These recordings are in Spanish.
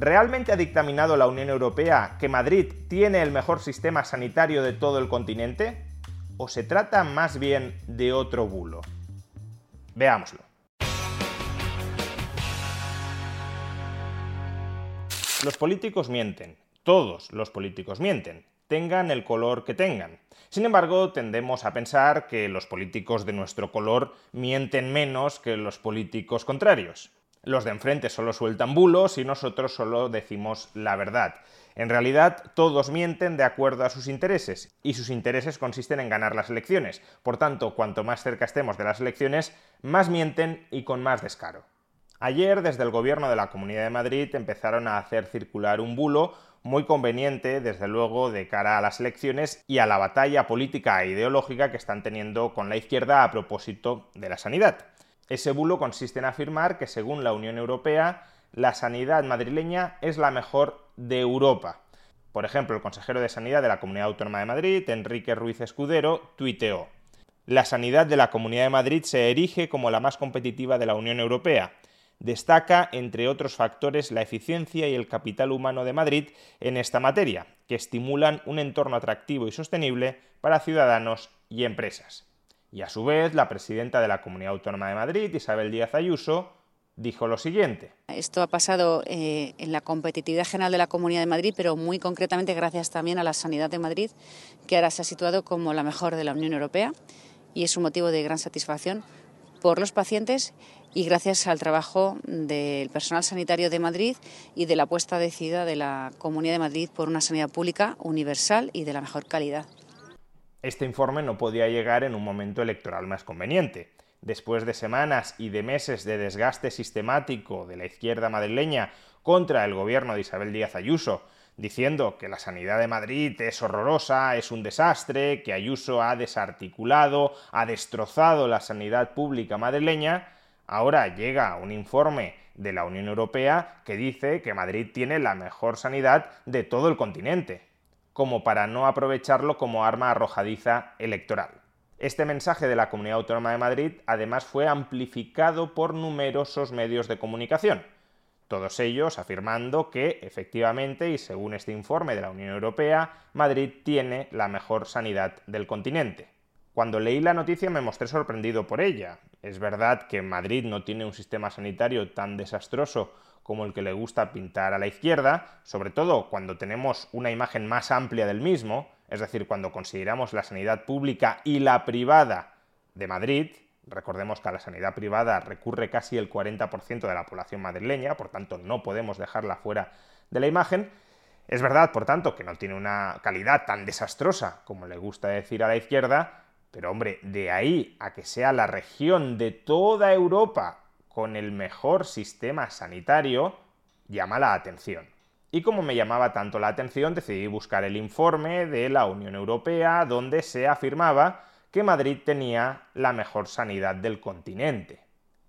¿Realmente ha dictaminado la Unión Europea que Madrid tiene el mejor sistema sanitario de todo el continente? ¿O se trata más bien de otro bulo? Veámoslo. Los políticos mienten, todos los políticos mienten, tengan el color que tengan. Sin embargo, tendemos a pensar que los políticos de nuestro color mienten menos que los políticos contrarios. Los de enfrente solo sueltan bulos y nosotros solo decimos la verdad. En realidad, todos mienten de acuerdo a sus intereses, y sus intereses consisten en ganar las elecciones. Por tanto, cuanto más cerca estemos de las elecciones, más mienten y con más descaro. Ayer, desde el gobierno de la Comunidad de Madrid, empezaron a hacer circular un bulo muy conveniente, desde luego, de cara a las elecciones y a la batalla política e ideológica que están teniendo con la izquierda a propósito de la sanidad. Ese bulo consiste en afirmar que, según la Unión Europea, la sanidad madrileña es la mejor de Europa. Por ejemplo, el consejero de Sanidad de la Comunidad Autónoma de Madrid, Enrique Ruiz Escudero, tuiteó La sanidad de la Comunidad de Madrid se erige como la más competitiva de la Unión Europea. Destaca, entre otros factores, la eficiencia y el capital humano de Madrid en esta materia, que estimulan un entorno atractivo y sostenible para ciudadanos y empresas. Y a su vez, la presidenta de la Comunidad Autónoma de Madrid, Isabel Díaz Ayuso, dijo lo siguiente. Esto ha pasado eh, en la competitividad general de la Comunidad de Madrid, pero muy concretamente gracias también a la sanidad de Madrid, que ahora se ha situado como la mejor de la Unión Europea y es un motivo de gran satisfacción por los pacientes y gracias al trabajo del personal sanitario de Madrid y de la apuesta decidida de la Comunidad de Madrid por una sanidad pública universal y de la mejor calidad. Este informe no podía llegar en un momento electoral más conveniente. Después de semanas y de meses de desgaste sistemático de la izquierda madrileña contra el gobierno de Isabel Díaz Ayuso, diciendo que la sanidad de Madrid es horrorosa, es un desastre, que Ayuso ha desarticulado, ha destrozado la sanidad pública madrileña, ahora llega un informe de la Unión Europea que dice que Madrid tiene la mejor sanidad de todo el continente como para no aprovecharlo como arma arrojadiza electoral. Este mensaje de la Comunidad Autónoma de Madrid además fue amplificado por numerosos medios de comunicación, todos ellos afirmando que, efectivamente, y según este informe de la Unión Europea, Madrid tiene la mejor sanidad del continente. Cuando leí la noticia me mostré sorprendido por ella. Es verdad que Madrid no tiene un sistema sanitario tan desastroso como el que le gusta pintar a la izquierda, sobre todo cuando tenemos una imagen más amplia del mismo, es decir, cuando consideramos la sanidad pública y la privada de Madrid, recordemos que a la sanidad privada recurre casi el 40% de la población madrileña, por tanto no podemos dejarla fuera de la imagen, es verdad, por tanto, que no tiene una calidad tan desastrosa como le gusta decir a la izquierda, pero hombre, de ahí a que sea la región de toda Europa con el mejor sistema sanitario llama la atención. Y como me llamaba tanto la atención, decidí buscar el informe de la Unión Europea donde se afirmaba que Madrid tenía la mejor sanidad del continente.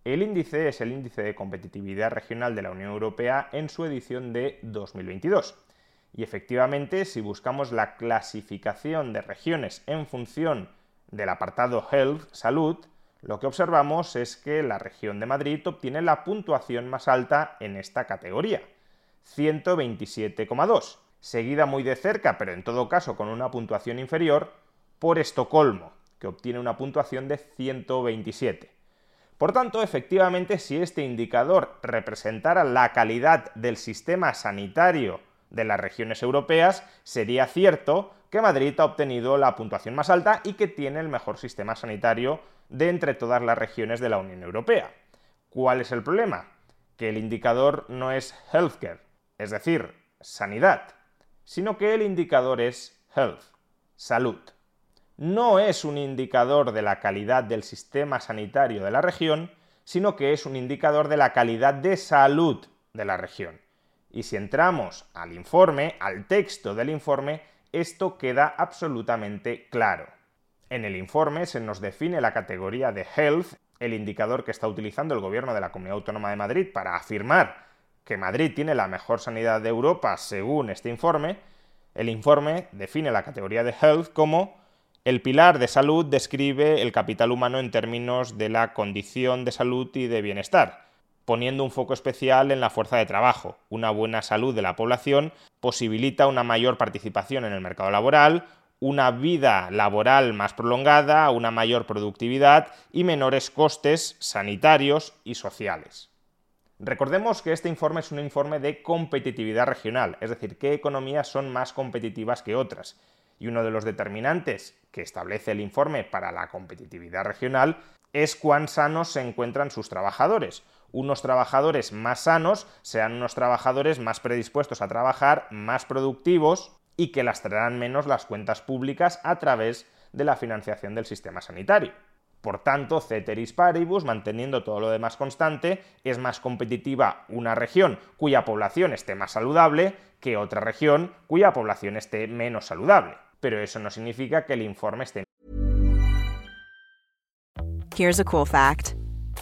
El índice es el índice de competitividad regional de la Unión Europea en su edición de 2022. Y efectivamente, si buscamos la clasificación de regiones en función del apartado Health, salud, lo que observamos es que la región de Madrid obtiene la puntuación más alta en esta categoría, 127,2, seguida muy de cerca, pero en todo caso con una puntuación inferior, por Estocolmo, que obtiene una puntuación de 127. Por tanto, efectivamente, si este indicador representara la calidad del sistema sanitario de las regiones europeas, sería cierto que Madrid ha obtenido la puntuación más alta y que tiene el mejor sistema sanitario de entre todas las regiones de la Unión Europea. ¿Cuál es el problema? Que el indicador no es healthcare, es decir, sanidad, sino que el indicador es health, salud. No es un indicador de la calidad del sistema sanitario de la región, sino que es un indicador de la calidad de salud de la región. Y si entramos al informe, al texto del informe, esto queda absolutamente claro. En el informe se nos define la categoría de Health, el indicador que está utilizando el gobierno de la Comunidad Autónoma de Madrid para afirmar que Madrid tiene la mejor sanidad de Europa según este informe. El informe define la categoría de Health como el pilar de salud describe el capital humano en términos de la condición de salud y de bienestar, poniendo un foco especial en la fuerza de trabajo. Una buena salud de la población posibilita una mayor participación en el mercado laboral, una vida laboral más prolongada, una mayor productividad y menores costes sanitarios y sociales. Recordemos que este informe es un informe de competitividad regional, es decir, qué economías son más competitivas que otras y uno de los determinantes que establece el informe para la competitividad regional es cuán sanos se encuentran sus trabajadores. Unos trabajadores más sanos sean unos trabajadores más predispuestos a trabajar, más productivos y que lastrarán menos las cuentas públicas a través de la financiación del sistema sanitario. Por tanto, ceteris paribus, manteniendo todo lo demás constante, es más competitiva una región cuya población esté más saludable que otra región cuya población esté menos saludable. pero eso no significa que el informe esté.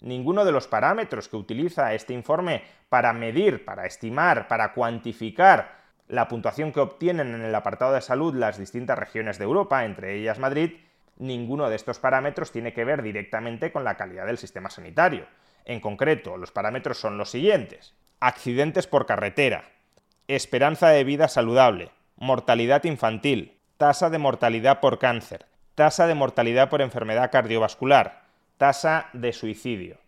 Ninguno de los parámetros que utiliza este informe para medir, para estimar, para cuantificar la puntuación que obtienen en el apartado de salud las distintas regiones de Europa, entre ellas Madrid, ninguno de estos parámetros tiene que ver directamente con la calidad del sistema sanitario. En concreto, los parámetros son los siguientes. Accidentes por carretera, esperanza de vida saludable, mortalidad infantil, tasa de mortalidad por cáncer, tasa de mortalidad por enfermedad cardiovascular, tasa de suicidio.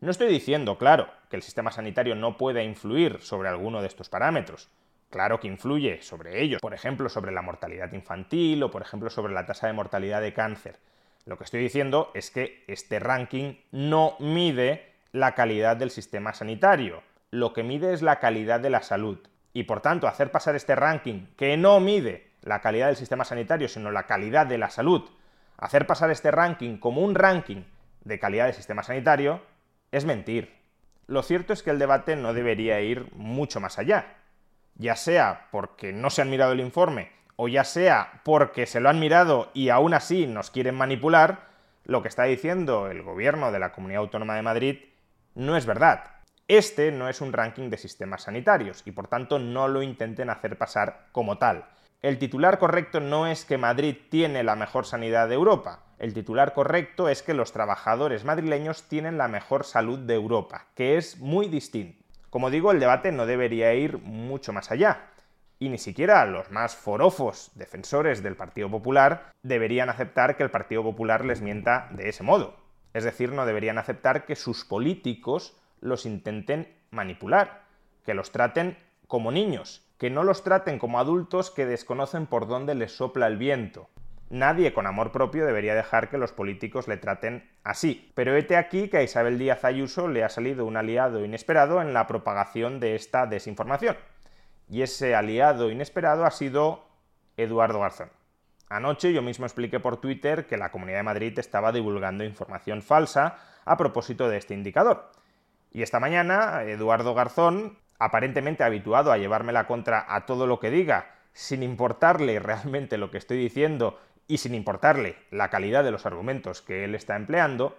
No estoy diciendo, claro, que el sistema sanitario no pueda influir sobre alguno de estos parámetros. Claro que influye sobre ellos, por ejemplo, sobre la mortalidad infantil o, por ejemplo, sobre la tasa de mortalidad de cáncer. Lo que estoy diciendo es que este ranking no mide la calidad del sistema sanitario, lo que mide es la calidad de la salud. Y por tanto, hacer pasar este ranking que no mide la calidad del sistema sanitario, sino la calidad de la salud, hacer pasar este ranking como un ranking de calidad del sistema sanitario, es mentir. Lo cierto es que el debate no debería ir mucho más allá. Ya sea porque no se han mirado el informe, o ya sea porque se lo han mirado y aún así nos quieren manipular, lo que está diciendo el gobierno de la Comunidad Autónoma de Madrid no es verdad. Este no es un ranking de sistemas sanitarios y por tanto no lo intenten hacer pasar como tal. El titular correcto no es que Madrid tiene la mejor sanidad de Europa. El titular correcto es que los trabajadores madrileños tienen la mejor salud de Europa, que es muy distinto. Como digo, el debate no debería ir mucho más allá. Y ni siquiera los más forofos defensores del Partido Popular deberían aceptar que el Partido Popular les mienta de ese modo. Es decir, no deberían aceptar que sus políticos los intenten manipular, que los traten como niños, que no los traten como adultos que desconocen por dónde les sopla el viento. Nadie con amor propio debería dejar que los políticos le traten así. Pero hete aquí que a Isabel Díaz Ayuso le ha salido un aliado inesperado en la propagación de esta desinformación. Y ese aliado inesperado ha sido Eduardo Garzón. Anoche yo mismo expliqué por Twitter que la Comunidad de Madrid estaba divulgando información falsa a propósito de este indicador. Y esta mañana Eduardo Garzón, aparentemente habituado a llevarme la contra a todo lo que diga, sin importarle realmente lo que estoy diciendo y sin importarle la calidad de los argumentos que él está empleando,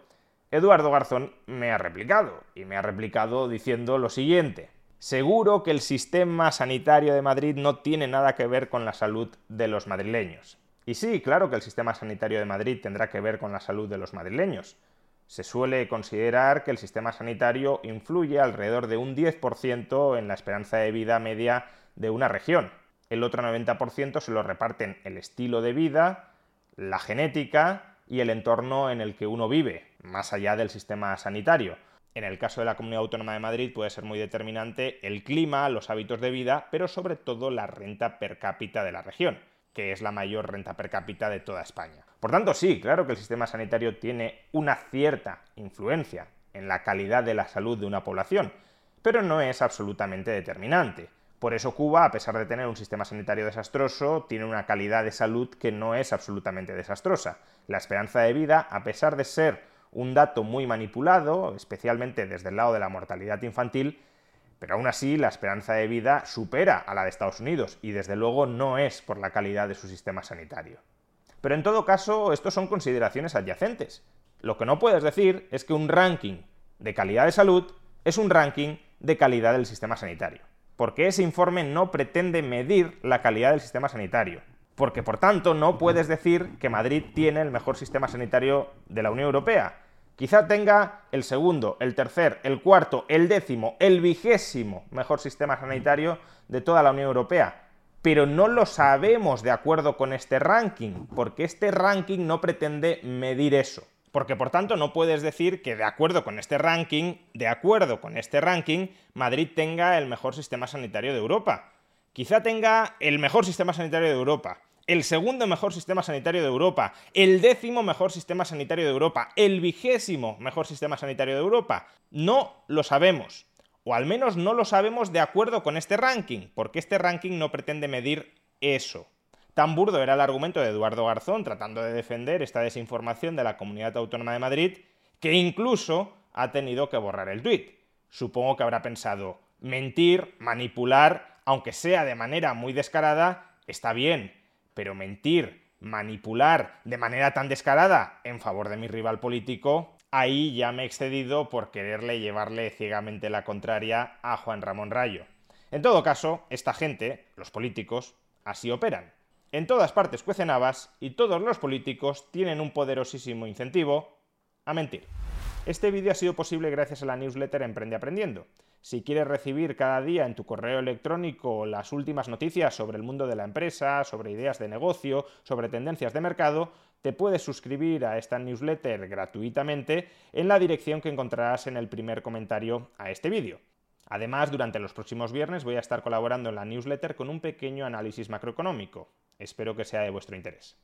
Eduardo Garzón me ha replicado, y me ha replicado diciendo lo siguiente. Seguro que el sistema sanitario de Madrid no tiene nada que ver con la salud de los madrileños. Y sí, claro que el sistema sanitario de Madrid tendrá que ver con la salud de los madrileños. Se suele considerar que el sistema sanitario influye alrededor de un 10% en la esperanza de vida media de una región. El otro 90% se lo reparten el estilo de vida, la genética y el entorno en el que uno vive, más allá del sistema sanitario. En el caso de la Comunidad Autónoma de Madrid puede ser muy determinante el clima, los hábitos de vida, pero sobre todo la renta per cápita de la región que es la mayor renta per cápita de toda España. Por tanto, sí, claro que el sistema sanitario tiene una cierta influencia en la calidad de la salud de una población, pero no es absolutamente determinante. Por eso Cuba, a pesar de tener un sistema sanitario desastroso, tiene una calidad de salud que no es absolutamente desastrosa. La esperanza de vida, a pesar de ser un dato muy manipulado, especialmente desde el lado de la mortalidad infantil, pero aún así la esperanza de vida supera a la de Estados Unidos y desde luego no es por la calidad de su sistema sanitario. Pero en todo caso, estos son consideraciones adyacentes. Lo que no puedes decir es que un ranking de calidad de salud es un ranking de calidad del sistema sanitario. Porque ese informe no pretende medir la calidad del sistema sanitario. Porque por tanto no puedes decir que Madrid tiene el mejor sistema sanitario de la Unión Europea Quizá tenga el segundo, el tercer, el cuarto, el décimo, el vigésimo mejor sistema sanitario de toda la Unión Europea. Pero no lo sabemos de acuerdo con este ranking, porque este ranking no pretende medir eso. Porque por tanto no puedes decir que de acuerdo con este ranking, de acuerdo con este ranking, Madrid tenga el mejor sistema sanitario de Europa. Quizá tenga el mejor sistema sanitario de Europa, el segundo mejor sistema sanitario de Europa, el décimo mejor sistema sanitario de Europa, el vigésimo mejor sistema sanitario de Europa. No lo sabemos. O al menos no lo sabemos de acuerdo con este ranking, porque este ranking no pretende medir eso. Tan burdo era el argumento de Eduardo Garzón tratando de defender esta desinformación de la Comunidad Autónoma de Madrid, que incluso ha tenido que borrar el tuit. Supongo que habrá pensado, mentir, manipular, aunque sea de manera muy descarada, está bien, pero mentir, manipular de manera tan descarada en favor de mi rival político, ahí ya me he excedido por quererle llevarle ciegamente la contraria a Juan Ramón Rayo. En todo caso, esta gente, los políticos, así operan. En todas partes cuecen habas y todos los políticos tienen un poderosísimo incentivo a mentir. Este vídeo ha sido posible gracias a la newsletter Emprende Aprendiendo. Si quieres recibir cada día en tu correo electrónico las últimas noticias sobre el mundo de la empresa, sobre ideas de negocio, sobre tendencias de mercado, te puedes suscribir a esta newsletter gratuitamente en la dirección que encontrarás en el primer comentario a este vídeo. Además, durante los próximos viernes voy a estar colaborando en la newsletter con un pequeño análisis macroeconómico. Espero que sea de vuestro interés.